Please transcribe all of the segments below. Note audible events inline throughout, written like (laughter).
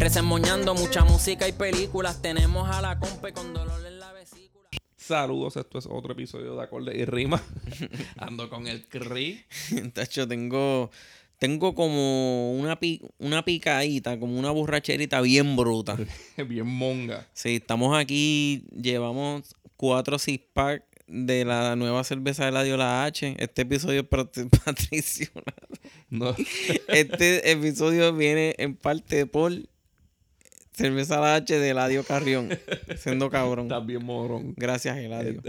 Resemoñando mucha música y películas. Tenemos a la compa con dolor en la vesícula. Saludos, esto es otro episodio de Acorde y Rima. (laughs) Ando con el CRI. (laughs) Tacho, tengo, tengo como una, pi- una picadita, como una borracherita bien bruta. (laughs) Bien monga. Sí, estamos aquí, llevamos cuatro six pack de la nueva cerveza de la Diola H. Este episodio es pat- patricionado. No, Este episodio viene en parte por cerveza La H de Eladio Carrión. Siendo cabrón. estás bien morón. Gracias, Eladio.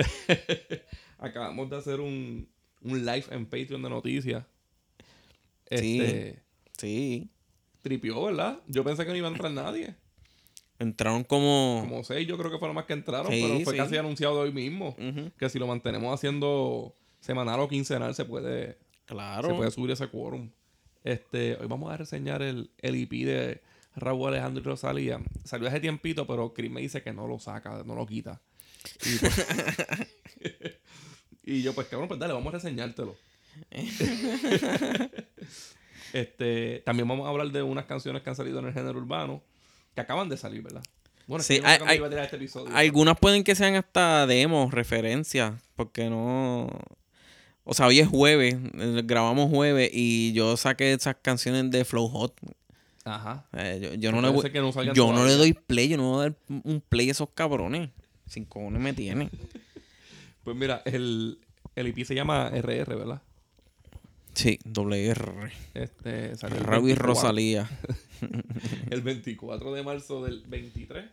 (laughs) Acabamos de hacer un, un live en Patreon de noticias. Sí. Este, Sí. Tripió, ¿verdad? Yo pensé que no iba a entrar nadie. Entraron como... Como seis, yo creo que fueron más que entraron, Sí, pero fue sí. casi anunciado hoy mismo. Que si lo mantenemos haciendo semanal o quincenal, se puede, Claro. se puede subir ese quórum. Este, hoy vamos a reseñar el, el EP de Raúl Alejandro y Rosalía. Salió hace tiempito, pero Chris me dice que no lo saca, no lo quita. Y, pues- (laughs) y yo, pues cabrón, pues dale, vamos a reseñártelo. (laughs) este, también vamos a hablar de unas canciones que han salido en el género urbano, que acaban de salir, ¿verdad? Bueno, Sí, hay- hay- este episodio. Algunas pueden que sean hasta demos, referencias, porque no... O sea, hoy es jueves, eh, grabamos jueves y yo saqué esas canciones de Flow Hot. Ajá. Eh, yo, yo no, le, voy- no yo no le doy play, yo no voy a dar un play a esos cabrones. Sin cojones me tienen. (laughs) Pues mira, el, el EP se llama RR, ¿verdad? Sí, doble R. Este, salió el Raúl y 24 Rosalía. (laughs) El 24 de marzo del 23.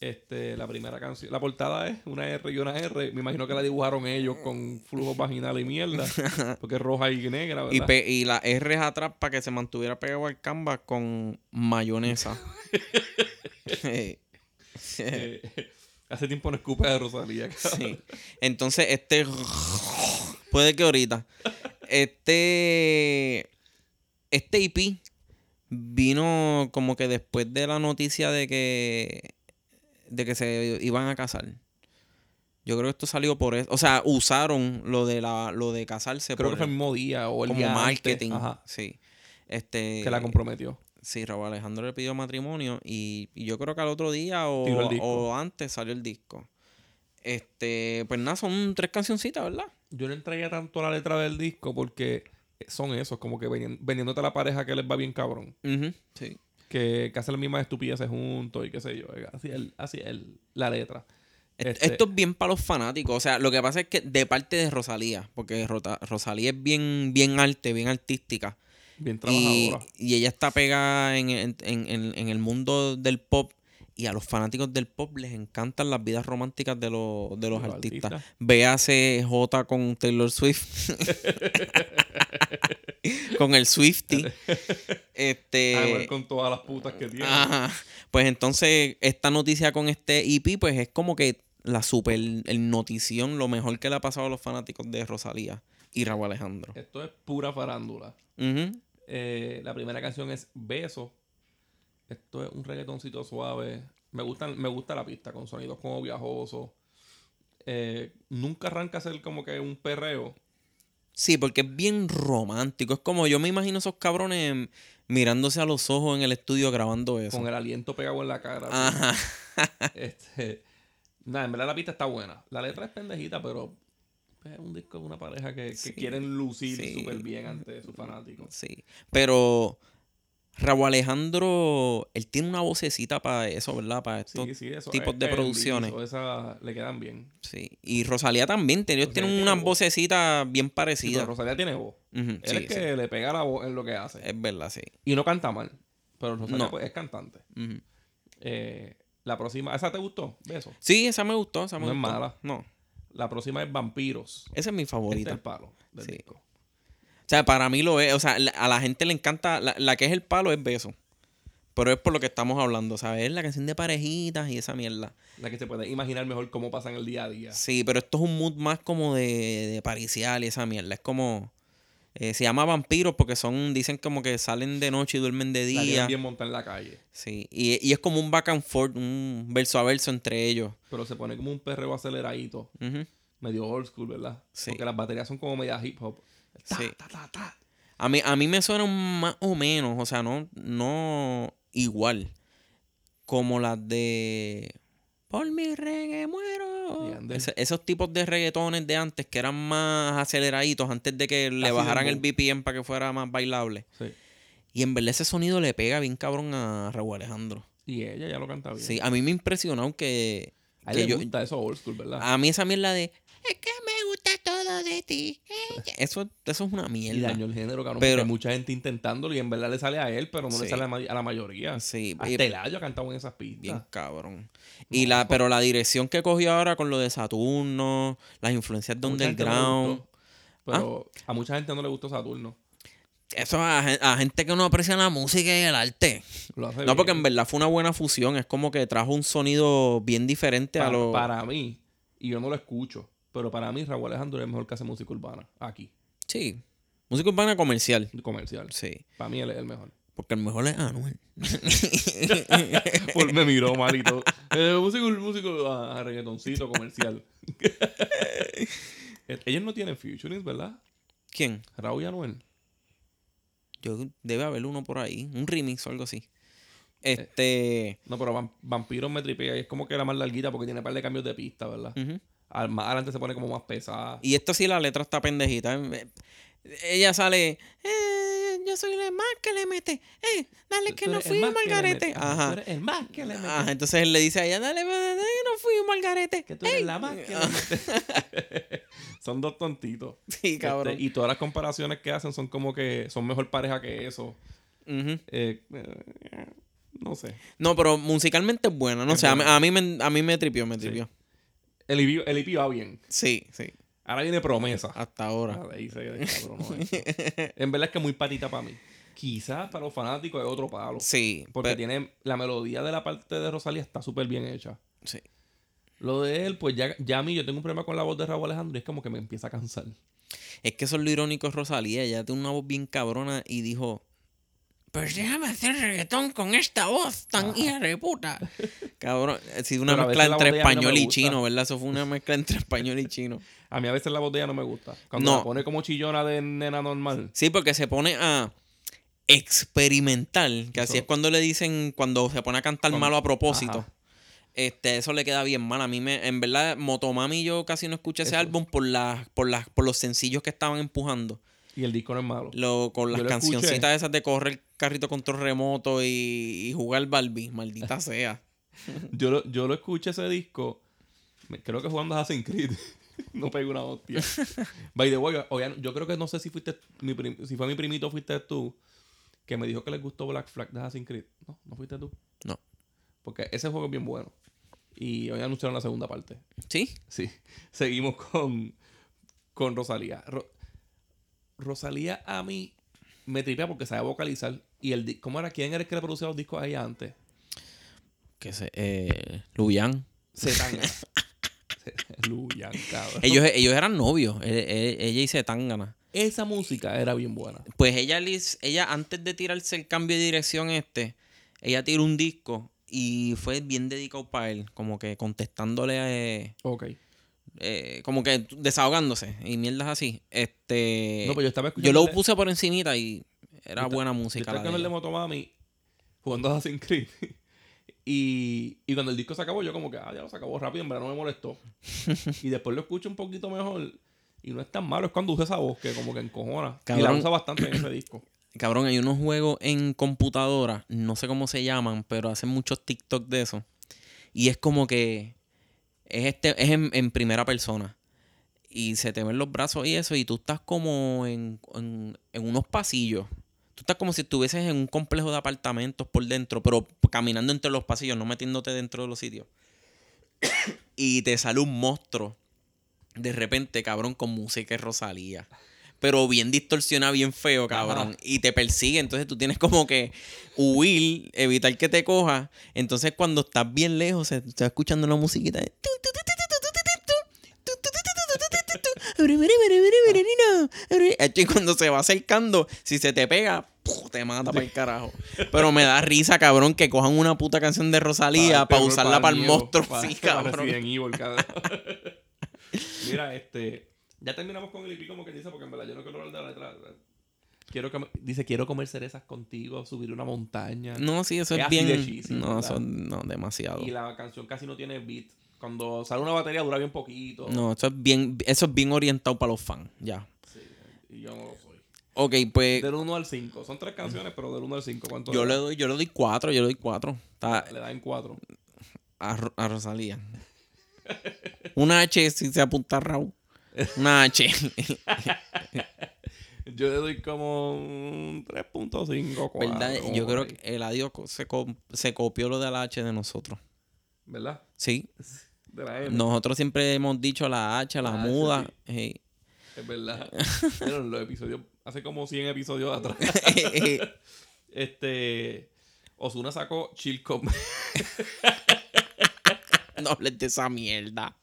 Este, la primera canción. La portada es una R y una R. Me imagino que la dibujaron ellos con flujo vaginal y mierda. (laughs) Porque es roja y negra, ¿verdad? Y, pe- y la R es atrás para que se mantuviera pegado al canvas con mayonesa. (laughs) Hace tiempo no escupe de Rosalía. Sí. Entonces, este. Puede que ahorita. Este. Este IP vino como que después de la noticia de que. De que se iban a casar. Yo creo que esto salió por eso. O sea, usaron lo de la, lo de casarse Creo por- que fue el mismo día o el como día antes. marketing. Ajá, Sí. Este. que la comprometió. Sí, Raúl Alejandro le pidió matrimonio y, y yo creo que al otro día o, o antes salió el disco. Este, pues nada, son tres cancioncitas, ¿verdad? Yo no entraría tanto a la letra del disco porque son esos, como que vendiéndote a la pareja que les va bien cabrón. Sí. Que, que hacen las mismas estupideces juntos y qué sé yo. Así es, el- así es la letra. Este- Esto es bien para los fanáticos. O sea, lo que pasa es que de parte de Rosalía, porque Rosalía es bien, bien arte, bien artística. Bien trabajadora. y ella está pegada en, en- en- en- el mundo del pop. Y a los fanáticos del pop les encantan las vidas románticas de, los de los los artistas. artistas. Véase J con Taylor Swift. (laughs) (laughs) con el Swifty. (laughs) este. Anuel con todas las putas que tiene. Ajá. Pues entonces, esta noticia con este EP, pues es como que la super el notición, lo mejor que le ha pasado a los fanáticos de Rosalía y Raúl Alejandro. Esto es pura farándula. Eh, la primera canción es Beso. Esto es un reggaetoncito suave. Me gusta, me gusta la pista con sonidos como viajosos. Eh, nunca arranca a ser como que un perreo. Sí, porque es bien romántico. Es como yo me imagino esos cabrones mirándose a los ojos en el estudio grabando eso. Con el aliento pegado en la cara. Ajá. (laughs) Este, nada, en verdad la pista está buena. La letra es pendejita, pero es un disco de una pareja que, quieren lucir sí. súper bien ante sus fanáticos. Sí. Pero Raúl Alejandro, él tiene una vocecita para eso, ¿verdad? Para estos Sí, sí, eso tipos es- de es producciones. liso, Esas le quedan bien. Sí. Y Rosalía también. Ellos Rosalía tienen tiene unas voz. vocecitas bien Sí, parecidas. Rosalía tiene voz. Ujú, Él sí, es que le pega la voz en lo que hace. Es verdad, sí. Y no canta mal. Pero Rosalía No. pues, es cantante. Eh, la próxima, ¿esa te gustó? Beso. Sí, esa me gustó, esa me No es mala. No, La próxima es Vampiros. esa es mi Este favorita. es el palo del Sí. disco. O sea, para mí lo es. O sea, la- a la gente le encanta. La, la que es el palo es beso. pero es por lo que estamos hablando, ¿sabes? Es la canción de parejitas y esa mierda. La que se puede imaginar mejor cómo pasa en el día a día. Sí, pero esto es un mood más como de, de paricial y esa mierda. Es como. eh, se llama vampiros porque son. Dicen como que salen de noche y duermen de La día. tienen bien montada en la calle. Sí. Y, y es como un back and forth, un verso a verso entre ellos. Pero se pone como un perreo aceleradito. Medio old school, ¿verdad? Sí. Porque las baterías son como media hip hop. Ta, Sí. ta, ta, ta. A mí, a mí me suena más o menos, o sea, no, no igual. Como las de. Por mi reggae muero. Esos tipos de reggaetones de antes que eran más aceleraditos antes de que le Así bajaran el BPM para que fuera más bailable. Sí. Y en verdad ese sonido le pega bien cabrón a Raúl Alejandro. Y ella ya lo canta bien. Sí, a mí me impresionó que, A que le yo, gusta eso old school, ¿verdad? a mí esa mierda de es que me gusta de ti. eh". Eso, eso es una y mierda. dañó el género, cabrón. Pero- porque hay mucha gente intentándolo y en verdad le sale a él, pero no le sale a, la mayoría. Sí, y- Hasta ha cantado en esas Bien pistas. cabrón. Y la, pero la dirección que cogió ahora con lo de Saturno, las influencias de mucha Underground. gustó, Pero a mucha gente no le gustó Saturno. Eso a, a gente que no aprecia la música y el arte. Lo hace No, porque en bien. verdad fue una buena fusión. Es como que trajo un sonido bien diferente a lo. para mí, y yo no lo escucho, pero para mí Raúl Alejandro es el mejor que hace música urbana. Aquí, Sí. Música urbana comercial. comercial. Sí. Para mí él es el mejor. Porque el mejor es Anuel. (laughs) Por- me miró mal y todo. Eh, músico, músico, ah, reggaetoncito comercial. (laughs) Eh, Ellos no tienen featurings, ¿verdad? ¿Quién? Raúl y Anuel. Yo debe haber uno por ahí. Un remix o algo así. Este. No, pero Vam- Vampiros me tripea y es como que era más larguita porque tiene un par de cambios de pista, ¿verdad? Al- más adelante se pone como más pesada. Y esto sí, la letra está pendejita. Eh, Ella sale. "Eh, yo soy el más que le mete. Eh, dale que no fui mete. Ajá, Ajá. Tú eres el más que le mete. Ajá, entonces él le dice a ella, dale, dale, que no fui un malgarete. Que tú eres la más que le mete. (laughs) son dos tontitos. (laughs) Sí, cabrón. Este, y todas las comparaciones que hacen son como que son mejor pareja que eso. Eh, eh, no sé. No, pero musicalmente es buena. No Es sé, buena. a mí me, a mí me tripió, me tripió. El EP va bien. Sí, sí. Ahora viene promesa. Hasta ahora. Ah, ahí se (laughs) eso. En verdad es que es muy patita para mí. Quizás para los fanáticos es otro palo. Sí. Porque pero- tiene la melodía de la parte de Rosalía está súper bien hecha. sí. Lo de él, pues ya, ya a mí yo tengo un problema con la voz de Raúl Alejandro y es como que me empieza a cansar. Es que eso es lo irónico de Rosalía. Ella tiene una voz bien cabrona y dijo: Pues déjame hacer reggaetón con esta voz tan hija de puta. (laughs) Cabrón, ha sido una Pero mezcla entre no español y chino, ¿verdad? Eso fue una mezcla entre español y chino. (laughs) A mí a veces la voz de ella no me gusta. Cuando No. la pone como chillona de nena normal. Sí, porque se pone a experimentar, que así Eso. es cuando le dicen, cuando se pone a cantar Cuando- malo a propósito. Ajá. Este, eso le queda bien mal. A mí me, en verdad, Motomami yo casi no escuché ese Eso. álbum por las, por las, por los sencillos que estaban empujando. Y el disco no es malo. Lo, con las cancioncitas esas de correr carrito control remoto y, y jugar Barbie, maldita (laughs) sea. Yo lo, yo lo escuché ese disco. Creo que jugando Assassin's Creed. (laughs) no pegué una hostia. (laughs) By the way, yo creo que no sé si fuiste mi prim- si fue mi primito o fuiste tú que me dijo que les gustó Black Flag de Assassin's Creed. No, no fuiste tú. No. Porque ese juego es bien bueno. Y hoy anunciaron la segunda parte. ¿Sí? Sí. Seguimos con, con Rosalía. Ro- Rosalía a mí me tripea porque sabe vocalizar. Y el ¿Cómo era? ¿Quién era el que le producía los discos a ella antes? Que se, eh, Luyan. Zetangana. (laughs) Luyan, cabrón. Ellos, ellos eran novios, e- e- ella y Zetangana. Esa música era bien buena. Pues ella, ella antes de tirarse el cambio de dirección este, ella tiró un disco y fue bien dedicado para él, como que contestándole, eh, Ok. eh, como que desahogándose y mierdas así. Este, No, pues yo estaba escuchando. yo lo puse por encimita y era yo buena Yo música. de escuchando el de. Motomami jugando Assassin's Creed. (laughs) Y, y cuando el disco se acabó, yo como que, ah, ya lo se acabó rápido, en verdad no me molestó. (laughs) y después lo escucho un poquito mejor y no es tan malo. Es cuando usa esa voz que como que encojona. Y la usa bastante en ese disco. (clears throat) Cabrón, hay unos juegos en computadora, no sé cómo se llaman, pero hacen muchos TikTok de eso. Y es como que es este es en, en primera persona. Y se te ven los brazos y eso, y tú estás como en, en- en unos pasillos. Tú estás como si estuvieses en un complejo de apartamentos por dentro, pero caminando entre los pasillos, no metiéndote dentro de los sitios. y te sale un monstruo de repente, cabrón, con música de Rosalía. pero bien distorsionada, bien feo, cabrón. Y te persigue, entonces tú tienes como que huir, evitar que te coja. Entonces cuando estás bien lejos, se está escuchando una musiquita. de (laughs) Y cuando se va acercando, si se te pega, te mata para el carajo. Pero me da risa, cabrón, que cojan una puta canción de Rosalía para usarla para el monstruo. Sí, (laughs) cabrón. Resident Evil, cabrón. (laughs) Mira, este. Ya terminamos con el IP como que dice, porque en verdad yo no quiero hablar de la letra. Quiero dice, quiero comer cerezas contigo, subir una montaña. No, sí, eso Es es así de bien. cheesy, No, eso no, demasiado. Y la canción casi no tiene beat. Cuando sale una batería dura bien poquito. No, eso es bien, eso es bien orientado para los fans, ya. Sí, y yo no lo soy. Ok, pues Del 1 al 5. Son tres canciones, pero del 1 al 5. ¿Cuánto yo le doy, yo le doy cuatro, yo le doy cuatro. Está da? Le da en 4. a, Ro- a Rosalía. Una H si se apunta a Raúl. Una H. (laughs) Yo le doy como un 3.5, 4. ¿Verdad? Yo creo que el adiós se, co- se copió lo de la H de nosotros. ¿Verdad? Sí. (laughs) De la M. Nosotros siempre hemos dicho la H, la La H, muda. sí. Es verdad. (laughs) Pero los episodios, hace como 100 episodios atrás. (laughs) este. Osuna sacó Chill Con. (laughs) no hables de esa mierda.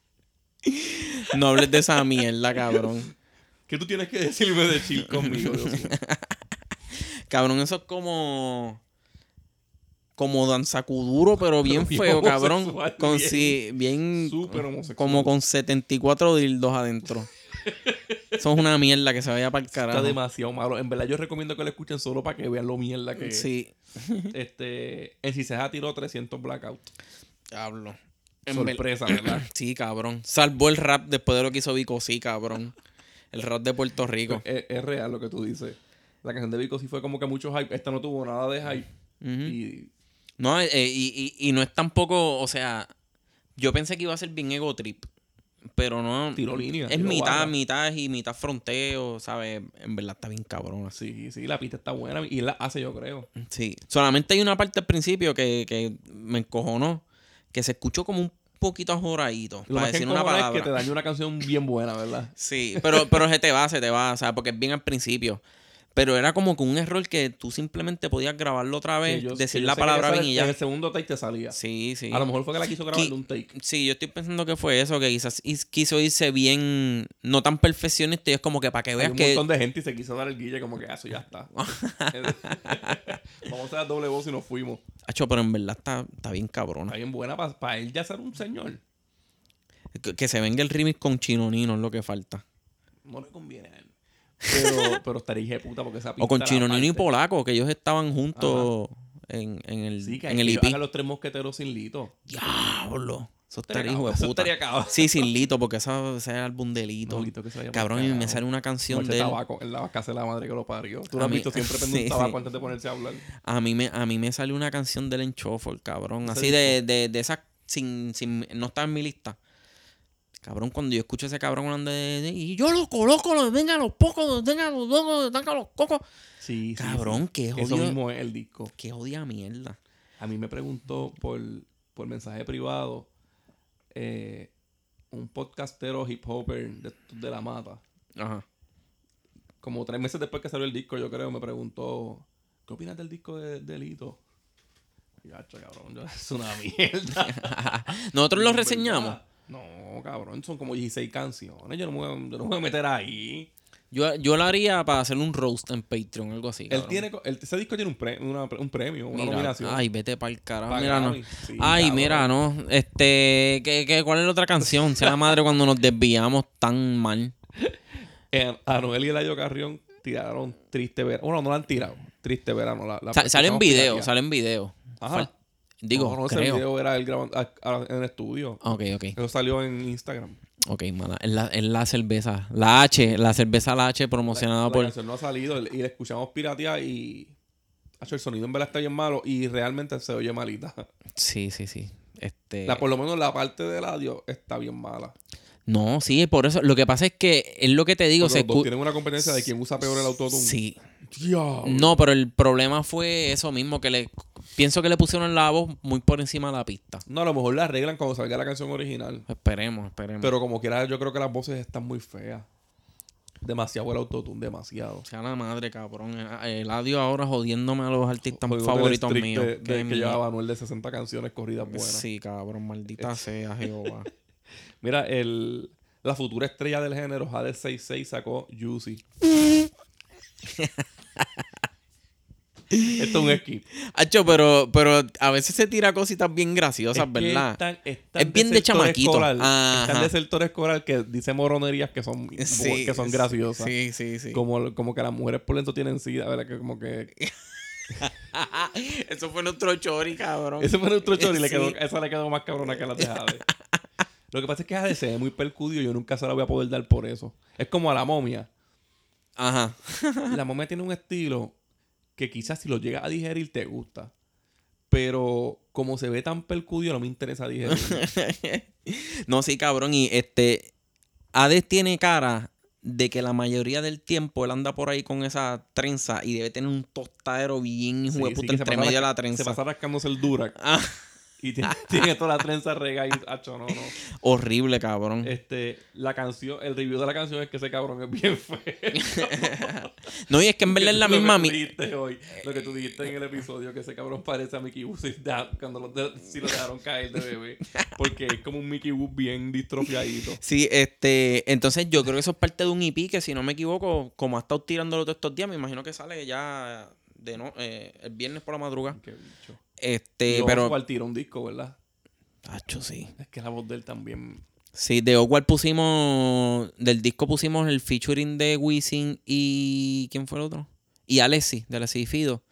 No hables de esa mierda, cabrón. ¿Qué tú tienes que decirme de Chill conmigo? Cabrón, eso es como. Como danzacuduro, pero (laughs) bien feo, cabrón. homosexual, Con bien- sí, bien. Como con 74 dildos adentro. (laughs) Eso es una mierda que se vaya para el Está carajo. demasiado malo. En verdad, yo recomiendo que lo escuchen solo para que vean lo mierda que es. Sí. Este. En Ciseja tiró 300 blackout. Hablo. Sorpresa, (clears throat) ¿verdad? Sí, cabrón. Salvó el rap después de lo que hizo Vico, sí, cabrón. El rap de Puerto Rico. es, es real lo que tú dices. La canción de Vico sí fue como que mucho hype. Esta no tuvo nada de hype. Y No, eh, y, y, y no es tampoco, o sea, yo pensé que iba a ser bien ego trip, pero no. Tiro línea, Es tiro mitad, barra. mitad y mitad fronteo, ¿sabes? En verdad está bien cabrón así. sí, sí, la pista está buena. Y la hace, yo creo. Sí. Solamente hay una parte al principio que, que me encojonó, que se escuchó como un poquito ajoradito, Lo para más que decir una encojona palabra. es que te daña una canción bien buena, ¿verdad? (laughs) Sí, pero, pero se te va, se te va, o sea, porque es bien al principio. Pero era como que un error que tú simplemente podías grabarlo otra vez, yo- decir la palabra bien y En ya. el segundo take te salía. Sí, sí. A lo mejor fue que la quiso grabar de un take. Sí, yo estoy pensando que fue eso, que quizás is- quiso irse bien, no tan perfeccionista, y es como que para que Hay veas un que... montón de gente y se quiso dar el guille como que "Ah, eso ya está. (laughs) (laughs) Vamos a dar doble voz y nos fuimos. Acho, pero en verdad está, está bien cabrona. Está bien buena para él ya ser un señor. Que, que se venga el remix con Chino Nino es lo que falta. No le conviene a él. Pero, (laughs) pero estaría hija de puta porque esa O con Chino Nino y. Polaco, que ellos estaban juntos en, en el, Sí, que, en el IP. hagan los tres mosqueteros sin lito. Diablo. Eso Estaría hijo de puta. Sí, sin Lito, porque ese es el álbum de Lito. No, Lito, que se Cabrón, y me sale una canción Muerte de él. tabaco en la casa de la madre que lo parió. Tú A lo has mí- visto siempre prende (laughs) sí, un tabaco sí. antes de ponerse a hablar. A mí me, a mí me sale una canción del Enchofol, cabrón. ¿Ese Así de, de, de esas sin, sin, no está en mi lista. Cabrón, cuando yo escucho a ese cabrón hablando de, y yo lo coloco, lo venga los pocos, venga los locos, venga los cocos. Sí, sí, Cabrón, sí. qué Eso jodido. mismo es el disco. Qué odia mierda. A mí me preguntó por, por mensaje privado eh, un podcastero hip hopper de, de La Mata. Ajá. Como tres meses después que salió el disco, yo creo, me preguntó, ¿qué opinas del disco de, de Lito? Y, "Acho, cabrón, (laughs) es una mierda. (laughs) Nosotros lo (laughs) reseñamos. No, cabrón, son como 16 canciones. Yo no me voy, yo no me voy a meter ahí. Yo, yo lo haría para hacer un roast en Patreon, algo así. Él cabrón. tiene, ese disco tiene un, pre- una- un premio, una Mira, nominación. Ay, vete para el carajo. Pa' Mira, no. Sí, Ay, cabrón. mira, no. Este, ¿qué, qué, cuál es la otra canción? Sea la madre cuando nos desviamos tan mal. (laughs) Eh, Anuel y Eladio Carrión tiraron Triste Verano. Bueno, no la han tirado. Triste Verano. La, la Sa- sale en video, sale en video. Ajá. Fal- Digo, no, no, ese video era él grabando en el estudio. Ok, ok. Eso salió en Instagram. Ok, mala. Es la, es la cerveza. La H, la cerveza La H promocionada la por. no ha salido y la escuchamos pirateada y... El sonido en verdad está bien malo y realmente se oye malita. Sí, sí, sí. Este. La, por lo menos la parte del audio está bien mala. No, sí, por eso. Lo que pasa es que es lo que te digo. Se los dos tienen una competencia de quién usa peor el autotune. Sí. No, pero el problema fue eso mismo, que le pienso que le pusieron la voz muy por encima de la pista. No, a lo mejor la arreglan cuando salga la canción original. Esperemos, esperemos. Pero como quiera, yo creo que las voces están muy feas. Demasiado el autotune, demasiado. Sea la madre, cabrón. El audio ahora jodiéndome a los artistas favoritos míos. de- de que mierda. llevaba Anuel de 60 canciones corridas buenas. Sí, cabrón, maldita sea (laughs) Jehová. Mira, el, la futura estrella del género, Jade 66, sacó Juicy. (laughs) Esto es un skip. Hacho, pero, pero a veces se tira cositas bien graciosas, Es ¿verdad? es tan- es Es tan bien de chamaquito. escolar, es tan de sector escolar que dice moronerías que son, que son graciosas. Sí, sí, sí. Como, como que las mujeres por dentro tienen sida, ¿verdad? Que como que... (laughs) Eso fue nuestro chori, cabrón. Ese fue nuestro chori le Sí. quedó, esa le quedó más cabrona que las de Jade. (laughs) Lo que pasa es que Jade se ve muy percudido y yo nunca se la voy a poder dar por eso. Es como a la momia. Ajá. La momia tiene un estilo que quizás si lo llegas a digerir te gusta. Pero como se ve tan percudido no me interesa digerir. (laughs) No, sí, cabrón. Y este. Hades tiene cara de que la mayoría del tiempo él anda por ahí con esa trenza y debe tener un tostadero bien hijo Sí, de sí, entre medio de rasca- la trenza. Se pasa rascándose el Durac. Y tiene, (laughs) tiene toda la trenza rega y hacho, no, no. horrible, cabrón. Este, la canción, el review de la canción es que ese cabrón es bien feo. (laughs) no, y es que en verdad es la Lo que misma. tú mi- dijiste hoy, lo que tú dijiste en el episodio, que ese cabrón parece a Mickey Wood cuando lo, de- si lo dejaron caer de bebé. Porque es como un Mickey Wood bien distrofiadito. Sí, este. Entonces yo creo que eso es parte de un EP que, si no me equivoco, como ha estado tirándolo todos estos días, me imagino que sale ya de no, eh, el viernes por la madrugada. Qué bicho. Este, Y pero. Oswald tiró un disco, ¿verdad? Tacho, sí. Es que la voz de él también. Sí, de Hogwarts pusimos. Del disco pusimos el featuring de Wisin y. ¿Quién fue el otro? Y Alessi, de Alessi y Fido.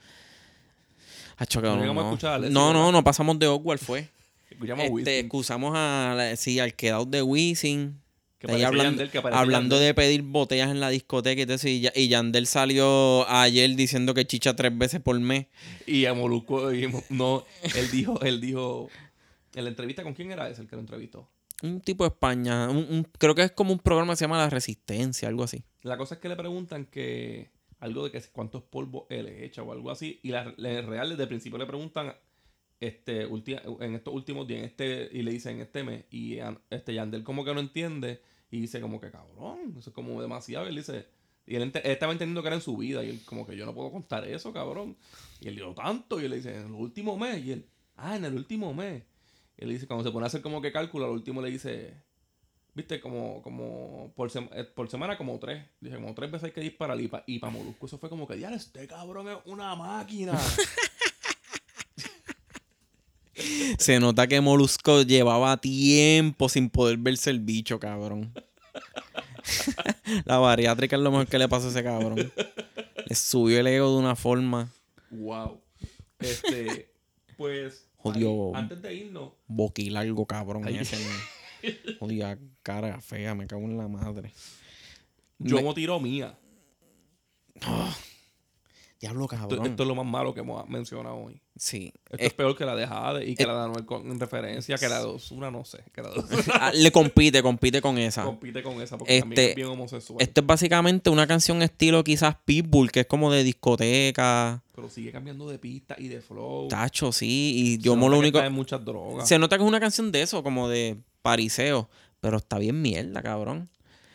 Hacho, No cabrón, no. no, no, no pasamos de Hogwarts, fue. (laughs) Escuchamos a Este, Wisin, excusamos a. Sí, al quedado de Wisin. Que Ahí parece hablando, Yandel, que parece hablando Yandel. de pedir botellas en la discoteca y eso, y, y Yandel salió ayer diciendo que chicha tres veces por mes. Y a Molusco, y no, él dijo, él dijo, en la entrevista, ¿con quién era ese el que lo entrevistó? Un tipo de España. un- un- creo que es como un programa que se llama La Resistencia, algo así. La cosa es que le preguntan que algo de que cuántos polvos él echa o algo así. Y la, la- real desde el principio le preguntan este ulti- en estos últimos días, en este, y le dicen este mes, y este Yandel como que no entiende, y dice como que cabrón, eso es como demasiado. Y él dice, y él, estaba entendiendo que era en su vida, y él como que yo no puedo contar eso, cabrón. Y él dijo tanto, y él le dice, en el último mes, y él, ah, en el último mes. Y él dice, cuando se pone a hacer como que cálculo, al último le dice, viste, como, como por, sema- eh, por semana como tres. Dije, como tres veces hay que disparar. Y para pa Molusco eso fue como que, ya, este cabrón es una máquina. (laughs) Se nota que Molusco llevaba tiempo sin poder verse el bicho, cabrón. La bariátrica es lo mejor que le pasó a ese cabrón. Le subió el ego de una forma. wow. Este, pues, Jodió. ahí, antes de irnos, Boquilargo, cabrón. Ese, Jodida cara fea, me cago en la madre. yo Me- tiró mía. Diablo, cabrón. esto es lo más malo que hemos mencionado hoy. Sí. Esto Es- es peor que la de Jade y que eh, la de Anuel con en referencia, que la de Osuna, no sé. Que la de (laughs) ah, le compite, compite con esa. compite con esa porque también Este- es bien homosexual. Esto es básicamente una canción estilo quizás Pitbull, que es como de discoteca. Pero sigue cambiando de pista y de flow. Tacho, sí. Y yo lo que único. en muchas drogas. Se nota que es una canción de eso, como de pariseo. Pero está bien mierda, cabrón.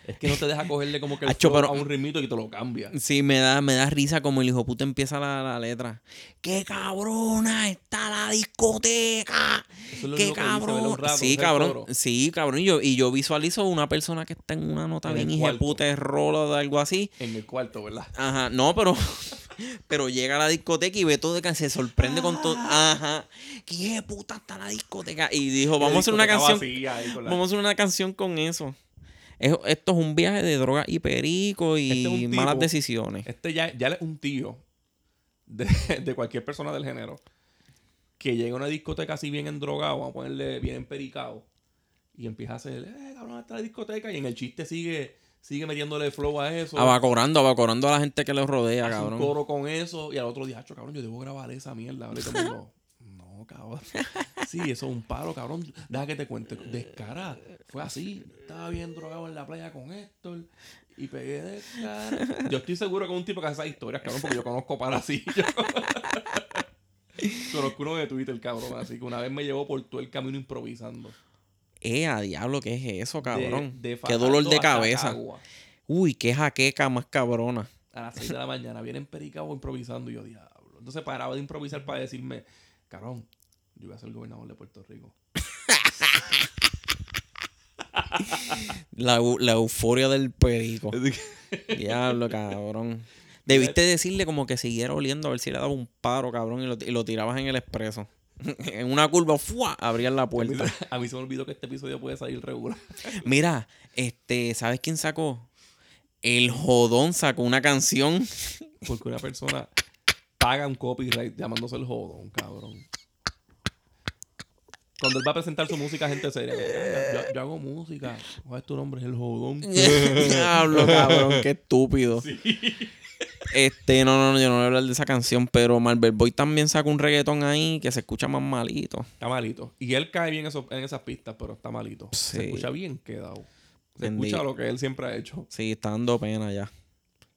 Es que no te deja cogerle como que el Acho, pero- a un ritmito y te lo cambia. Sí, me da, me da risa como el hijo puta empieza la, la letra. ¡Qué cabrona está la discoteca! Eso es lo ¡Qué único que dice, cabrón! rato, sí, cabrón. Sí, cabrón. Y yo, y yo visualizo una persona que está en una nota En bien hija de puta de rolo de algo así. En el cuarto, ¿verdad? Ajá, no, pero (laughs) pero llega a la discoteca y ve todo de que se sorprende con todo. Ajá. ¿Qué puta está la discoteca? Y dijo, vamos a hacer una canción. vacía Vamos a hacer una canción con eso. Es- esto es un viaje de droga y perico y Este es malas tipo- decisiones. Este ya, ya es un tío de, (laughs) de cualquier persona del género que llega a una discoteca así bien endrogado, vamos a ponerle bien empericado, y empieza a hacer, eh, cabrón, está la discoteca, y en el chiste sigue, sigue metiéndole flow a eso. Abacorando, abacorando a la gente que los rodea, hace un cabrón. coro con eso, y al otro día, "Acho, cabrón, yo debo grabar esa mierda. ¿vale? Mundo, no, cabrón. Sí, eso es un paro, cabrón. Deja que te cuente. Descara. Fue así. Estaba bien drogado en la playa con Héctor. Y pegué de cara. Yo estoy seguro que es un tipo que hace esas historias, cabrón, porque yo conozco para así. (laughs) conozco uno de Twitter, cabrón. Así que una vez me llevó por todo el camino improvisando. Eh, a diablo, ¿qué es eso, cabrón? De- de Qué dolor de cabeza. Uy, qué jaqueca más cabrona. A las 6 de la mañana vienen pericados improvisando y yo, diablo. Entonces paraba de improvisar para decirme, cabrón, yo voy a ser el gobernador de Puerto Rico. La, la euforia del perico. Diablo, cabrón. (laughs) Debiste decirle como que siguiera oliendo a ver si le daba un paro, cabrón, y lo, y lo tirabas en el expreso. (laughs) en una curva, ¡fua! abrías la A mí, puerta. (laughs) a mí se me olvidó que este episodio puede salir regular. Mira, este, ¿sabes quién sacó? El Jodón sacó una canción. Porque una persona paga un copyright llamándose el jodón, cabrón. Cuando él va a presentar su música, gente seria. Yo, yo hago música. ¿Cuál es tu nombre? Es el jodón. (laughs) Diablo, cabrón, qué estúpido. Este, no, no, no, yo no voy a hablar de esa canción, pero Marvel Boy también sacó un reggaetón ahí que se escucha más malito. Está malito. Y él cae bien eso- en esas pistas, pero está malito. Sí. Se escucha bien quedado. Se escucha lo que él siempre ha hecho. Sí, está dando pena ya.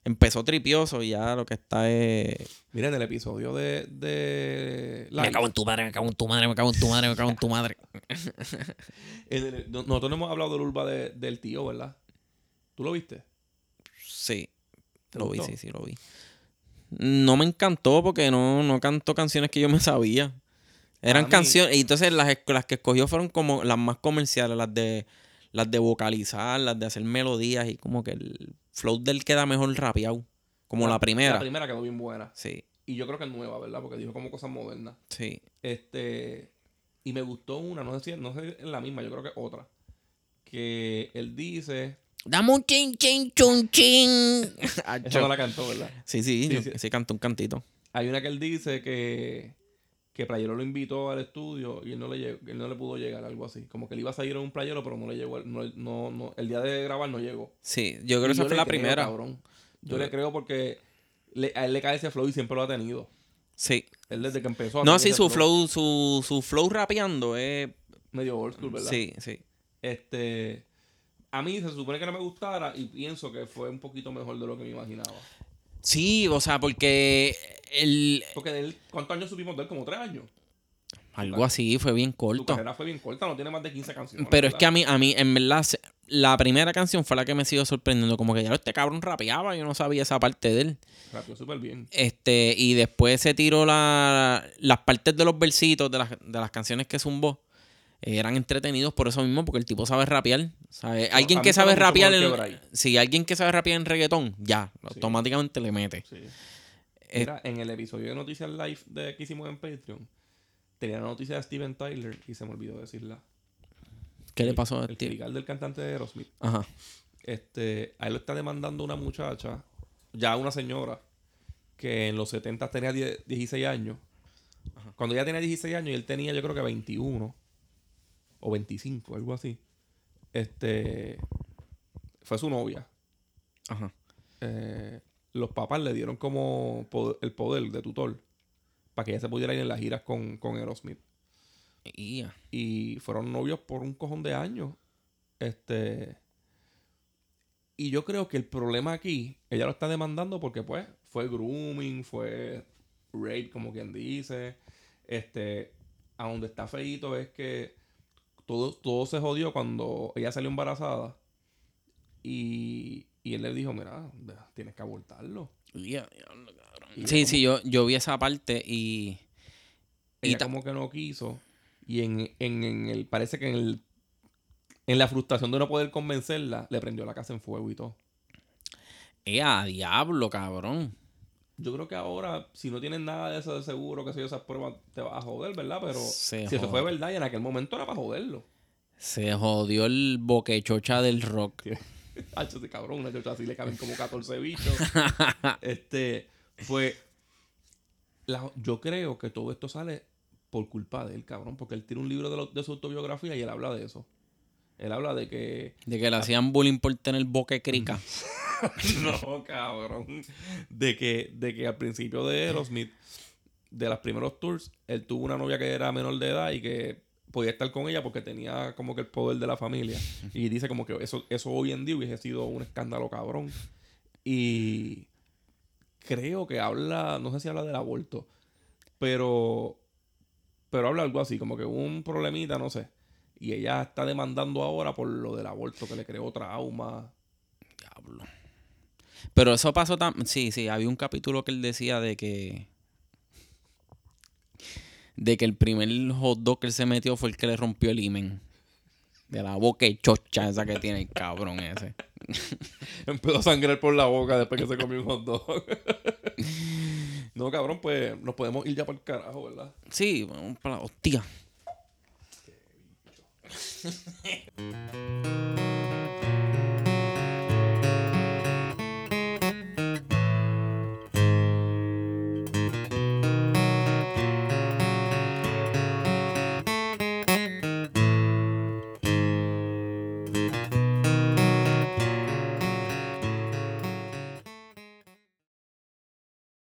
Empezó tripioso y ya lo que está es. Mira, en el episodio de. de Me cago en tu madre, me cago en tu madre, me cago en tu madre, me cago en tu madre. en el- no- nosotros no hemos hablado del urba de- del tío, ¿verdad? ¿Tú lo viste? Sí, ¿Te lo vi, sí, sí, lo vi. No me encantó porque no, no cantó canciones que yo me sabía. Eran canciones, y entonces las, las que escogió fueron como las más comerciales, las de las de vocalizar, las de hacer melodías y como que el flow del queda mejor rapeado. Como la primera. La primera quedó bien buena. Sí, Y yo creo que es nueva, ¿verdad? Porque dijo como cosas modernas. sí. Este. Y me gustó una, no sé si no sé es la misma, yo creo que otra. Que él dice. Dame un chin, chin, chun, chin. (laughs) Esa no la cantó, ¿verdad? Sí, sí, Sí, yo- sí. sí, cantó un cantito. Hay una que él dice que. Que Playero lo invitó al estudio y él no le llegó, él no le pudo llegar, algo así. Como que él iba a salir en un playero, pero no le llegó. No, no, no, el día de grabar no llegó. Sí, yo creo que esa fue la creo, primera. cabrón. Yo Yo le creo porque le- a él le cae ese flow y siempre lo ha tenido. Sí. Él desde que empezó a No, sí, su flow, su, su flow rapeando es. Medio old school, ¿verdad? Sí, sí. Este. A mí se supone que no me gustara y pienso que fue un poquito mejor de lo que me imaginaba. Sí, o sea, porque el, Porque de él, ¿cuántos años supimos de él? Como tres años. algo así fue bien corto. carrera fue bien corta, no tiene más de 15 canciones. Pero es que a mí, a mí, en verdad, la primera canción fue la que me siguió sorprendiendo. Como que ya este cabrón rapeaba, yo no sabía esa parte de él. Rapeó súper bien. Este, y después se tiró la, las partes de los versitos de las, de las canciones que zumbó. Eh, eran entretenidos por eso mismo, porque el tipo sabe rapear. ¿sabe? Alguien que sabe rapear en, si alguien que sabe rapear en reggaetón, ya, Sí. automáticamente le mete. Sí. Eh, Mira, en el episodio de Noticias Live de, que hicimos en Patreon, tenía la noticia de Steven Tyler y se me olvidó decirla. ¿Qué le pasó a El fiscal del cantante de Aerosmith. Ajá. Este, a él lo está demandando una muchacha, ya una señora, que en los 70 tenía 10 16 años. Cuando ella tenía 16 años y él tenía yo creo que 21 o 25, algo así. Este, fue su novia. Ajá. Eh, los papás le dieron como poder- el poder de tutor para que ella se pudiera ir en las giras con, con Aerosmith. Y fueron novios por un cojón de años. Este. Y yo creo que el problema aquí, ella lo está demandando porque, pues, fue grooming, fue rape, como quien dice. Este. A donde está feito es que todo, todo se jodió cuando ella salió embarazada. Y, y él le dijo: Mira, tienes que abortarlo. Sí, sí, yo, yo vi esa parte y. y ella como que no quiso. Y en, en, en el. Parece que en el. En la frustración de no poder convencerla, le prendió la casa en fuego y todo. Ea, diablo, cabrón. Yo creo que ahora, si no tienes nada de eso de seguro, que sé yo, esas pruebas te vas a joder, ¿verdad? Pero Se si eso fue verdad y en aquel momento era para joderlo. Se jodió el boquechocha del rock. (laughs) Hacho, ese cabrón, una chocha así le caben como 14 bichos. (laughs) este, fue. la- yo creo que todo esto sale por culpa de él, cabrón, porque él tiene un libro de, lo- de su autobiografía y él habla de eso. Él habla de que De que le hacían bullying por tener boque crica. (laughs) no, cabrón. De que, de que al principio de Aerosmith, de los primeros tours, él tuvo una novia que era menor de edad y que podía estar con ella porque tenía como que el poder de la familia. Y dice como que eso, eso hoy en día hubiese sido un escándalo cabrón. Y creo que habla, no sé si habla del aborto, pero, pero habla algo así, como que hubo un problemita, no sé. Y ella está demandando ahora por lo del aborto que le creó trauma. Diablo. Pero eso pasó también. Sí, sí, había un capítulo que él decía de que. De que el primer hot dog que él se metió fue el que le rompió el imen. De la boca y chocha esa que tiene el cabrón ese. (laughs) Empezó a sangrar por la boca después que se comió un hot dog. (laughs) no, cabrón, pues nos podemos ir ya para el carajo, ¿verdad? Sí, vamos para la hostia. Yeah. (laughs)